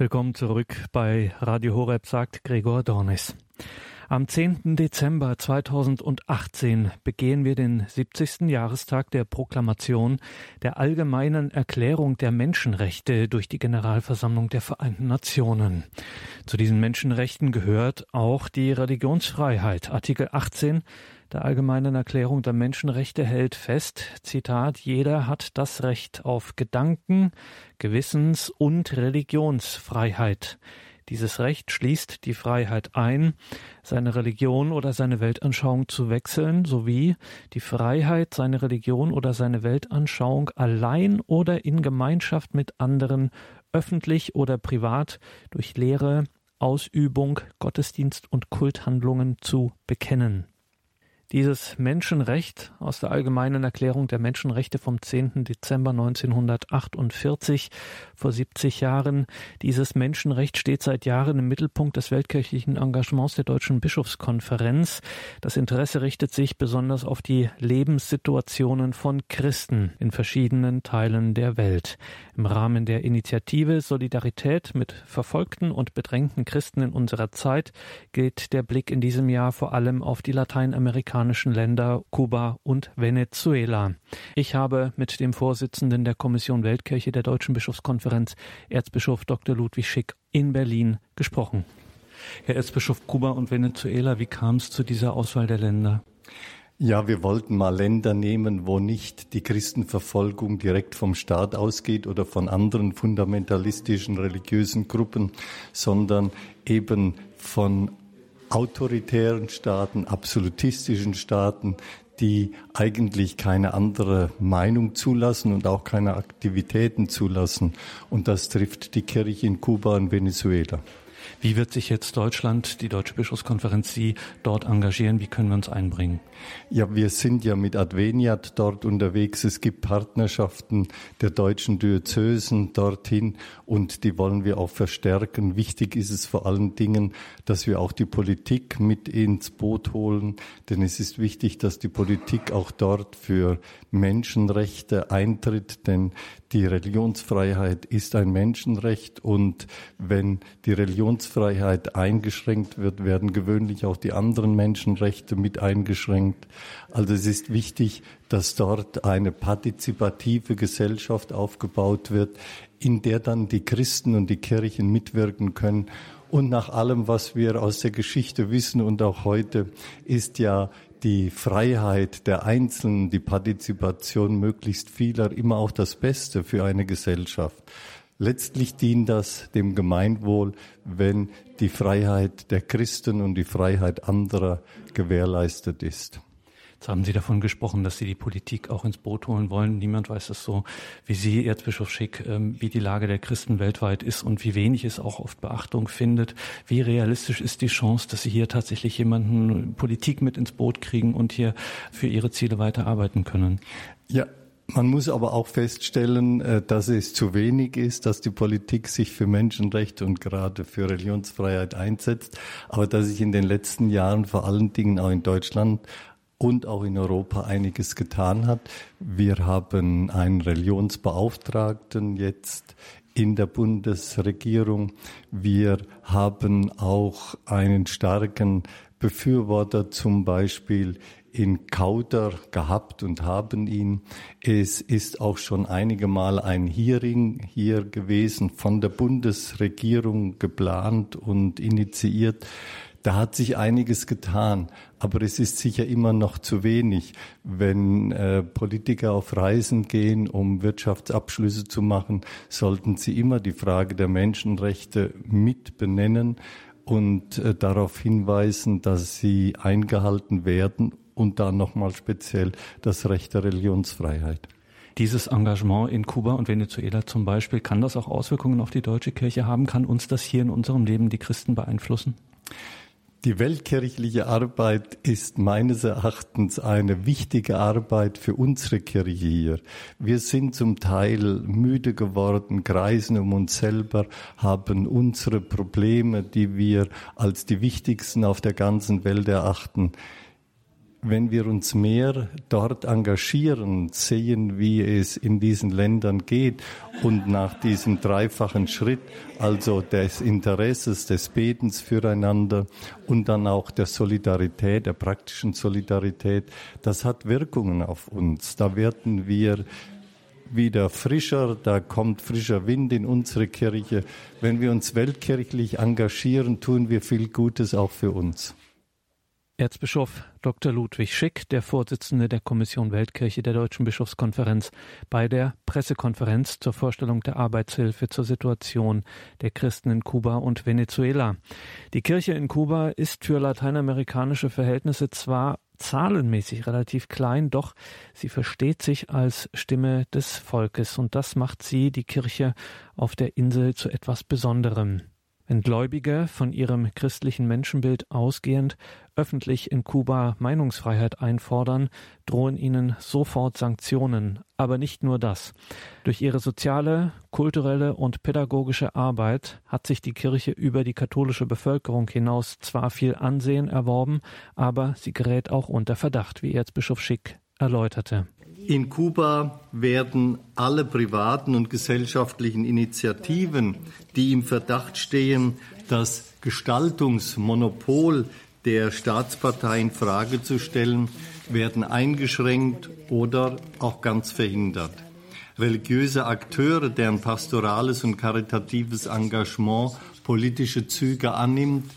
Willkommen zurück bei Radio Horeb, sagt Gregor Dornis. Am 10. Dezember 2018 begehen wir den 70. Jahrestag der Proklamation der Allgemeinen Erklärung der Menschenrechte durch die Generalversammlung der Vereinten Nationen. Zu diesen Menschenrechten gehört auch die Religionsfreiheit. Artikel 18 der Allgemeinen Erklärung der Menschenrechte hält fest, Zitat, jeder hat das Recht auf Gedanken, Gewissens- und Religionsfreiheit. Dieses Recht schließt die Freiheit ein, seine Religion oder seine Weltanschauung zu wechseln, sowie die Freiheit, seine Religion oder seine Weltanschauung allein oder in Gemeinschaft mit anderen, öffentlich oder privat, durch Lehre, Ausübung, Gottesdienst und Kulthandlungen zu bekennen. Dieses Menschenrecht aus der Allgemeinen Erklärung der Menschenrechte vom 10. Dezember 1948, vor 70 Jahren, dieses Menschenrecht steht seit Jahren im Mittelpunkt des weltkirchlichen Engagements der Deutschen Bischofskonferenz. Das Interesse richtet sich besonders auf die Lebenssituationen von Christen in verschiedenen Teilen der Welt. Im Rahmen der Initiative Solidarität mit verfolgten und bedrängten Christen in unserer Zeit geht der Blick in diesem Jahr vor allem auf die Lateinamerikaner afrikanischen Länder Kuba und Venezuela. Ich habe mit dem Vorsitzenden der Kommission Weltkirche der Deutschen Bischofskonferenz, Erzbischof Dr. Ludwig Schick, in Berlin gesprochen. Herr Erzbischof Kuba und Venezuela, wie kam es zu dieser Auswahl der Länder? Ja, wir wollten mal Länder nehmen, wo nicht die Christenverfolgung direkt vom Staat ausgeht oder von anderen fundamentalistischen religiösen Gruppen, sondern eben von autoritären Staaten, absolutistischen Staaten, die eigentlich keine andere Meinung zulassen und auch keine Aktivitäten zulassen. Und das trifft die Kirche in Kuba und Venezuela. Wie wird sich jetzt Deutschland, die Deutsche Bischofskonferenz, Sie dort engagieren? Wie können wir uns einbringen? Ja, wir sind ja mit Adveniat dort unterwegs. Es gibt Partnerschaften der deutschen Diözesen dorthin und die wollen wir auch verstärken. Wichtig ist es vor allen Dingen, dass wir auch die Politik mit ins Boot holen, denn es ist wichtig, dass die Politik auch dort für Menschenrechte eintritt, denn die Religionsfreiheit ist ein Menschenrecht und wenn die Religionsfreiheit eingeschränkt wird, werden gewöhnlich auch die anderen Menschenrechte mit eingeschränkt. Also es ist wichtig, dass dort eine partizipative Gesellschaft aufgebaut wird, in der dann die Christen und die Kirchen mitwirken können und nach allem, was wir aus der Geschichte wissen und auch heute, ist ja die Freiheit der Einzelnen, die Partizipation möglichst vieler immer auch das Beste für eine Gesellschaft. Letztlich dient das dem Gemeinwohl, wenn die Freiheit der Christen und die Freiheit anderer gewährleistet ist. Jetzt haben Sie davon gesprochen, dass Sie die Politik auch ins Boot holen wollen. Niemand weiß es so wie Sie, Erzbischof Schick, ähm, wie die Lage der Christen weltweit ist und wie wenig es auch oft Beachtung findet. Wie realistisch ist die Chance, dass Sie hier tatsächlich jemanden Politik mit ins Boot kriegen und hier für Ihre Ziele weiterarbeiten können? Ja, man muss aber auch feststellen, äh, dass es zu wenig ist, dass die Politik sich für Menschenrechte und gerade für Religionsfreiheit einsetzt, aber dass sich in den letzten Jahren vor allen Dingen auch in Deutschland und auch in Europa einiges getan hat. Wir haben einen Religionsbeauftragten jetzt in der Bundesregierung. Wir haben auch einen starken Befürworter zum Beispiel in Kauder gehabt und haben ihn. Es ist auch schon einige Mal ein Hearing hier gewesen, von der Bundesregierung geplant und initiiert da hat sich einiges getan, aber es ist sicher immer noch zu wenig. Wenn äh, Politiker auf Reisen gehen, um Wirtschaftsabschlüsse zu machen, sollten sie immer die Frage der Menschenrechte mit benennen und äh, darauf hinweisen, dass sie eingehalten werden und dann nochmal speziell das Recht der Religionsfreiheit. Dieses Engagement in Kuba und Venezuela zum Beispiel, kann das auch Auswirkungen auf die deutsche Kirche haben? Kann uns das hier in unserem Leben die Christen beeinflussen? Die weltkirchliche Arbeit ist meines Erachtens eine wichtige Arbeit für unsere Kirche hier. Wir sind zum Teil müde geworden, kreisen um uns selber, haben unsere Probleme, die wir als die wichtigsten auf der ganzen Welt erachten. Wenn wir uns mehr dort engagieren, sehen, wie es in diesen Ländern geht und nach diesem dreifachen Schritt, also des Interesses, des Betens füreinander und dann auch der Solidarität, der praktischen Solidarität, das hat Wirkungen auf uns. Da werden wir wieder frischer, da kommt frischer Wind in unsere Kirche. Wenn wir uns weltkirchlich engagieren, tun wir viel Gutes auch für uns. Erzbischof Dr. Ludwig Schick, der Vorsitzende der Kommission Weltkirche der Deutschen Bischofskonferenz, bei der Pressekonferenz zur Vorstellung der Arbeitshilfe zur Situation der Christen in Kuba und Venezuela. Die Kirche in Kuba ist für lateinamerikanische Verhältnisse zwar zahlenmäßig relativ klein, doch sie versteht sich als Stimme des Volkes und das macht sie, die Kirche auf der Insel, zu etwas Besonderem. Wenn Gläubige von ihrem christlichen Menschenbild ausgehend öffentlich in Kuba Meinungsfreiheit einfordern, drohen ihnen sofort Sanktionen. Aber nicht nur das. Durch ihre soziale, kulturelle und pädagogische Arbeit hat sich die Kirche über die katholische Bevölkerung hinaus zwar viel Ansehen erworben, aber sie gerät auch unter Verdacht, wie Erzbischof Schick erläuterte. In Kuba werden alle privaten und gesellschaftlichen Initiativen, die im Verdacht stehen, das Gestaltungsmonopol der Staatspartei in Frage zu stellen, werden eingeschränkt oder auch ganz verhindert. Religiöse Akteure, deren pastorales und karitatives Engagement politische Züge annimmt,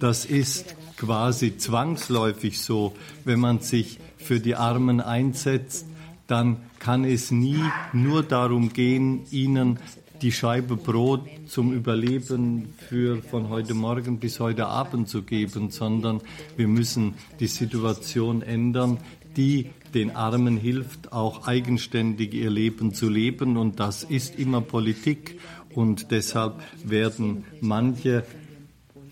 das ist quasi zwangsläufig so, wenn man sich für die Armen einsetzt, dann kann es nie nur darum gehen, ihnen die Scheibe Brot zum Überleben für von heute Morgen bis heute Abend zu geben, sondern wir müssen die Situation ändern, die den Armen hilft, auch eigenständig ihr Leben zu leben. Und das ist immer Politik. Und deshalb werden manche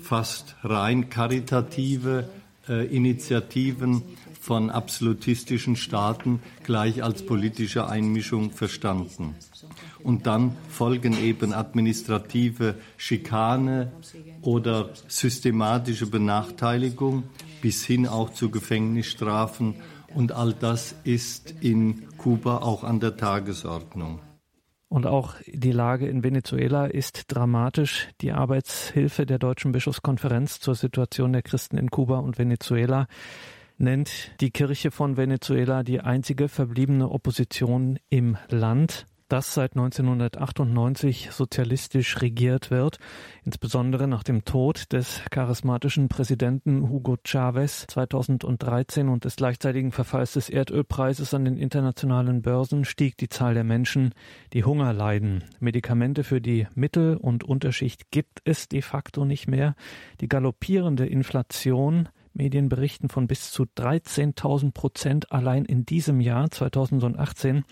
fast rein karitative äh, Initiativen von absolutistischen Staaten gleich als politische Einmischung verstanden. Und dann folgen eben administrative Schikane oder systematische Benachteiligung bis hin auch zu Gefängnisstrafen. Und all das ist in Kuba auch an der Tagesordnung. Und auch die Lage in Venezuela ist dramatisch. Die Arbeitshilfe der Deutschen Bischofskonferenz zur Situation der Christen in Kuba und Venezuela nennt die Kirche von Venezuela die einzige verbliebene Opposition im Land das seit 1998 sozialistisch regiert wird, insbesondere nach dem Tod des charismatischen Präsidenten Hugo Chavez 2013 und des gleichzeitigen Verfalls des Erdölpreises an den internationalen Börsen stieg die Zahl der Menschen, die Hunger leiden. Medikamente für die Mittel- und Unterschicht gibt es de facto nicht mehr. Die galoppierende Inflation Medien berichten von bis zu 13.000 Prozent allein in diesem Jahr 2018.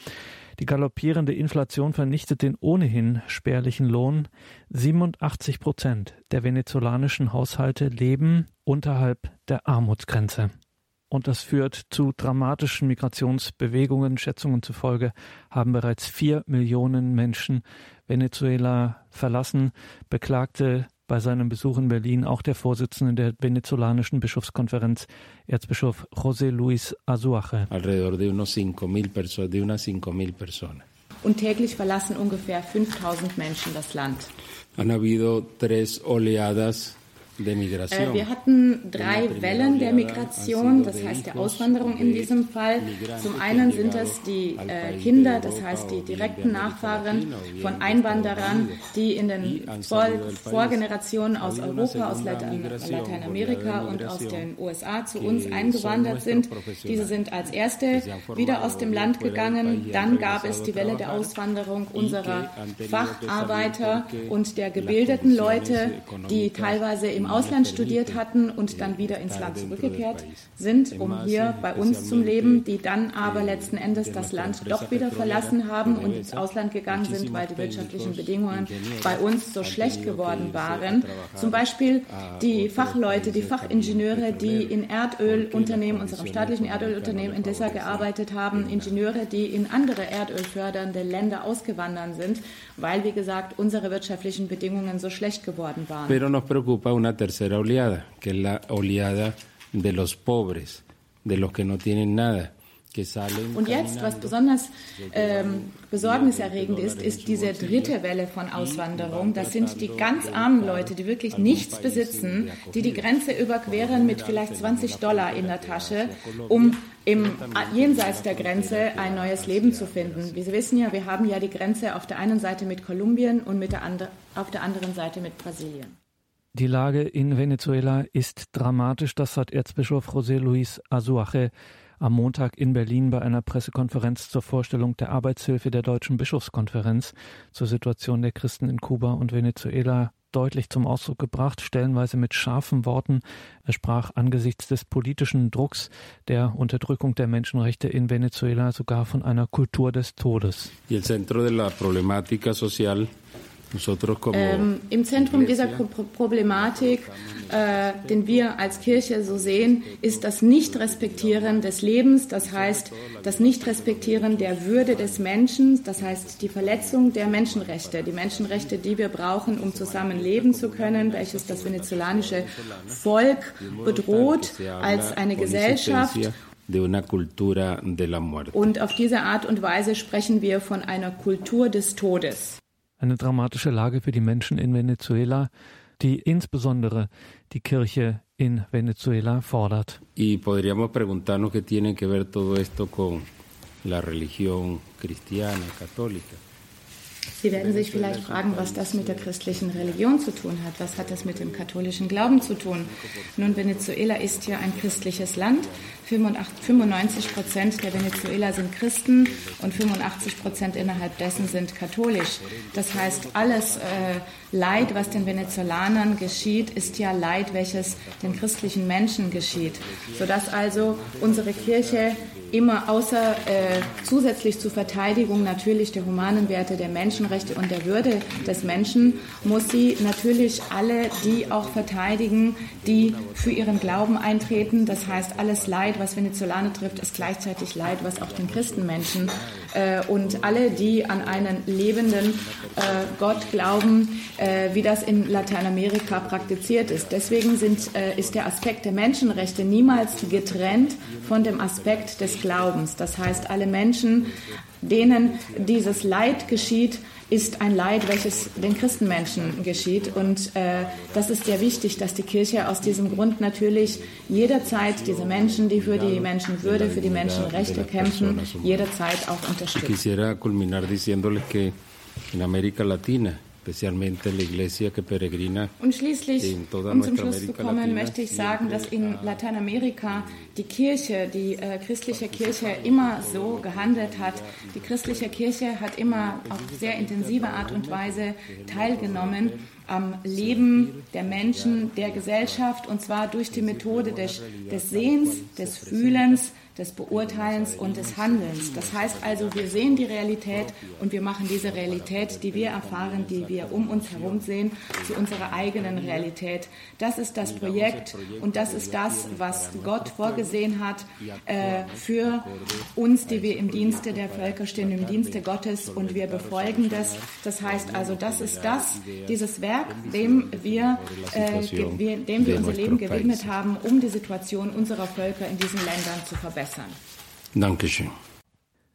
Die galoppierende Inflation vernichtet den ohnehin spärlichen Lohn. 87 Prozent der venezolanischen Haushalte leben unterhalb der Armutsgrenze. Und das führt zu dramatischen Migrationsbewegungen. Schätzungen zufolge haben bereits vier Millionen Menschen Venezuela verlassen, beklagte bei seinem Besuch in Berlin auch der Vorsitzende der venezolanischen Bischofskonferenz, Erzbischof José Luis Azuaje. Alrededor de unos 5.000 personas, de unas 5.000 personas. Und täglich verlassen ungefähr 5000 Menschen das Land. Han habido tres oleadas wir hatten drei Wellen der Migration, das heißt der Auswanderung in diesem Fall. Zum einen sind es die äh, Kinder, das heißt die direkten Nachfahren von Einwanderern, die in den Vor Vorgenerationen aus Europa, aus Lateinamerika und aus den USA zu uns eingewandert sind. Diese sind als erste wieder aus dem Land gegangen. Dann gab es die Welle der Auswanderung unserer Facharbeiter und der gebildeten Leute, die teilweise im im Ausland studiert hatten und dann wieder ins Land zurückgekehrt sind, um hier bei uns zu leben, die dann aber letzten Endes das Land doch wieder verlassen haben und ins Ausland gegangen sind, weil die wirtschaftlichen Bedingungen bei uns so schlecht geworden waren. Zum Beispiel die Fachleute, die Fachingenieure, die in Erdölunternehmen, unserem staatlichen Erdölunternehmen in Dessa gearbeitet haben, Ingenieure, die in andere erdölfördernde Länder ausgewandert sind, weil, wie gesagt, unsere wirtschaftlichen Bedingungen so schlecht geworden waren. Tercera oleada, que es la oleada de los pobres de los que no tienen nada. Und jetzt, was besonders ähm, besorgniserregend ist, ist diese dritte Welle von Auswanderung. Das sind die ganz armen Leute, die wirklich nichts besitzen, die die Grenze überqueren mit vielleicht 20 Dollar in der Tasche, um im jenseits der Grenze ein neues Leben zu finden. Wie Sie wissen ja, wir haben ja die Grenze auf der einen Seite mit Kolumbien und der andre, auf der anderen Seite mit Brasilien. Die Lage in Venezuela ist dramatisch, das hat Erzbischof José Luis Azuaje am Montag in Berlin bei einer Pressekonferenz zur Vorstellung der Arbeitshilfe der Deutschen Bischofskonferenz zur Situation der Christen in Kuba und Venezuela deutlich zum Ausdruck gebracht, stellenweise mit scharfen Worten. Er sprach angesichts des politischen Drucks der Unterdrückung der Menschenrechte in Venezuela sogar von einer Kultur des Todes. Y el centro de la problemática social ähm, Im Zentrum dieser Problematik, äh, den wir als Kirche so sehen, ist das Nicht-Respektieren des Lebens, das heißt das Nicht-Respektieren der Würde des Menschen, das heißt die Verletzung der Menschenrechte, die Menschenrechte, die wir brauchen, um zusammen leben zu können, welches das venezolanische Volk bedroht als eine Gesellschaft. Und auf diese Art und Weise sprechen wir von einer Kultur des Todes eine dramatische Lage für die Menschen in Venezuela, die insbesondere die Kirche in Venezuela fordert. Y podríamos preguntarnos qué tiene que ver todo esto con la religión cristiana, católica. Sie werden sich vielleicht fragen, was das mit der christlichen Religion zu tun hat. Was hat das mit dem katholischen Glauben zu tun? Nun, Venezuela ist ja ein christliches Land. 95 Prozent der Venezuela sind Christen und 85 Prozent innerhalb dessen sind katholisch. Das heißt, alles äh, Leid, was den Venezolanern geschieht, ist ja Leid, welches den christlichen Menschen geschieht. Sodass also unsere Kirche immer außer äh, zusätzlich zur Verteidigung natürlich der humanen Werte, der Menschenrechte und der Würde des Menschen, muss sie natürlich alle die auch verteidigen, die für ihren Glauben eintreten. Das heißt, alles Leid, was Venezolaner trifft, ist gleichzeitig Leid, was auch den Christenmenschen äh, und alle, die an einen lebenden äh, Gott glauben, wie das in Lateinamerika praktiziert ist. Deswegen sind, äh, ist der Aspekt der Menschenrechte niemals getrennt von dem Aspekt des Glaubens. Das heißt, alle Menschen, denen dieses Leid geschieht, ist ein Leid, welches den Christenmenschen geschieht. Und äh, das ist sehr wichtig, dass die Kirche aus diesem Grund natürlich jederzeit diese Menschen, die für die Menschenwürde, für die Menschenrechte kämpfen, jederzeit auch unterstützt. Quisiera culminar diciéndoles que en América Latina und schließlich, um zum Schluss zu kommen, möchte ich sagen, dass in Lateinamerika die Kirche, die äh, christliche Kirche immer so gehandelt hat. Die christliche Kirche hat immer auf sehr intensive Art und Weise teilgenommen am Leben der Menschen, der Gesellschaft, und zwar durch die Methode des, des Sehens, des Fühlens, des Beurteilens und des Handelns. Das heißt also, wir sehen die Realität und wir machen diese Realität, die wir erfahren, die wir um uns herum sehen, zu unserer eigenen Realität. Das ist das Projekt und das ist das, was Gott vorgesehen hat äh, für uns, die wir im Dienste der Völker stehen, im Dienste Gottes und wir befolgen das. Das heißt also, das ist das, dieses Werk, dem wir, äh, dem wir unser Leben gewidmet haben, um die Situation unserer Völker in diesen Ländern zu verbessern verbessern. Dankeschön.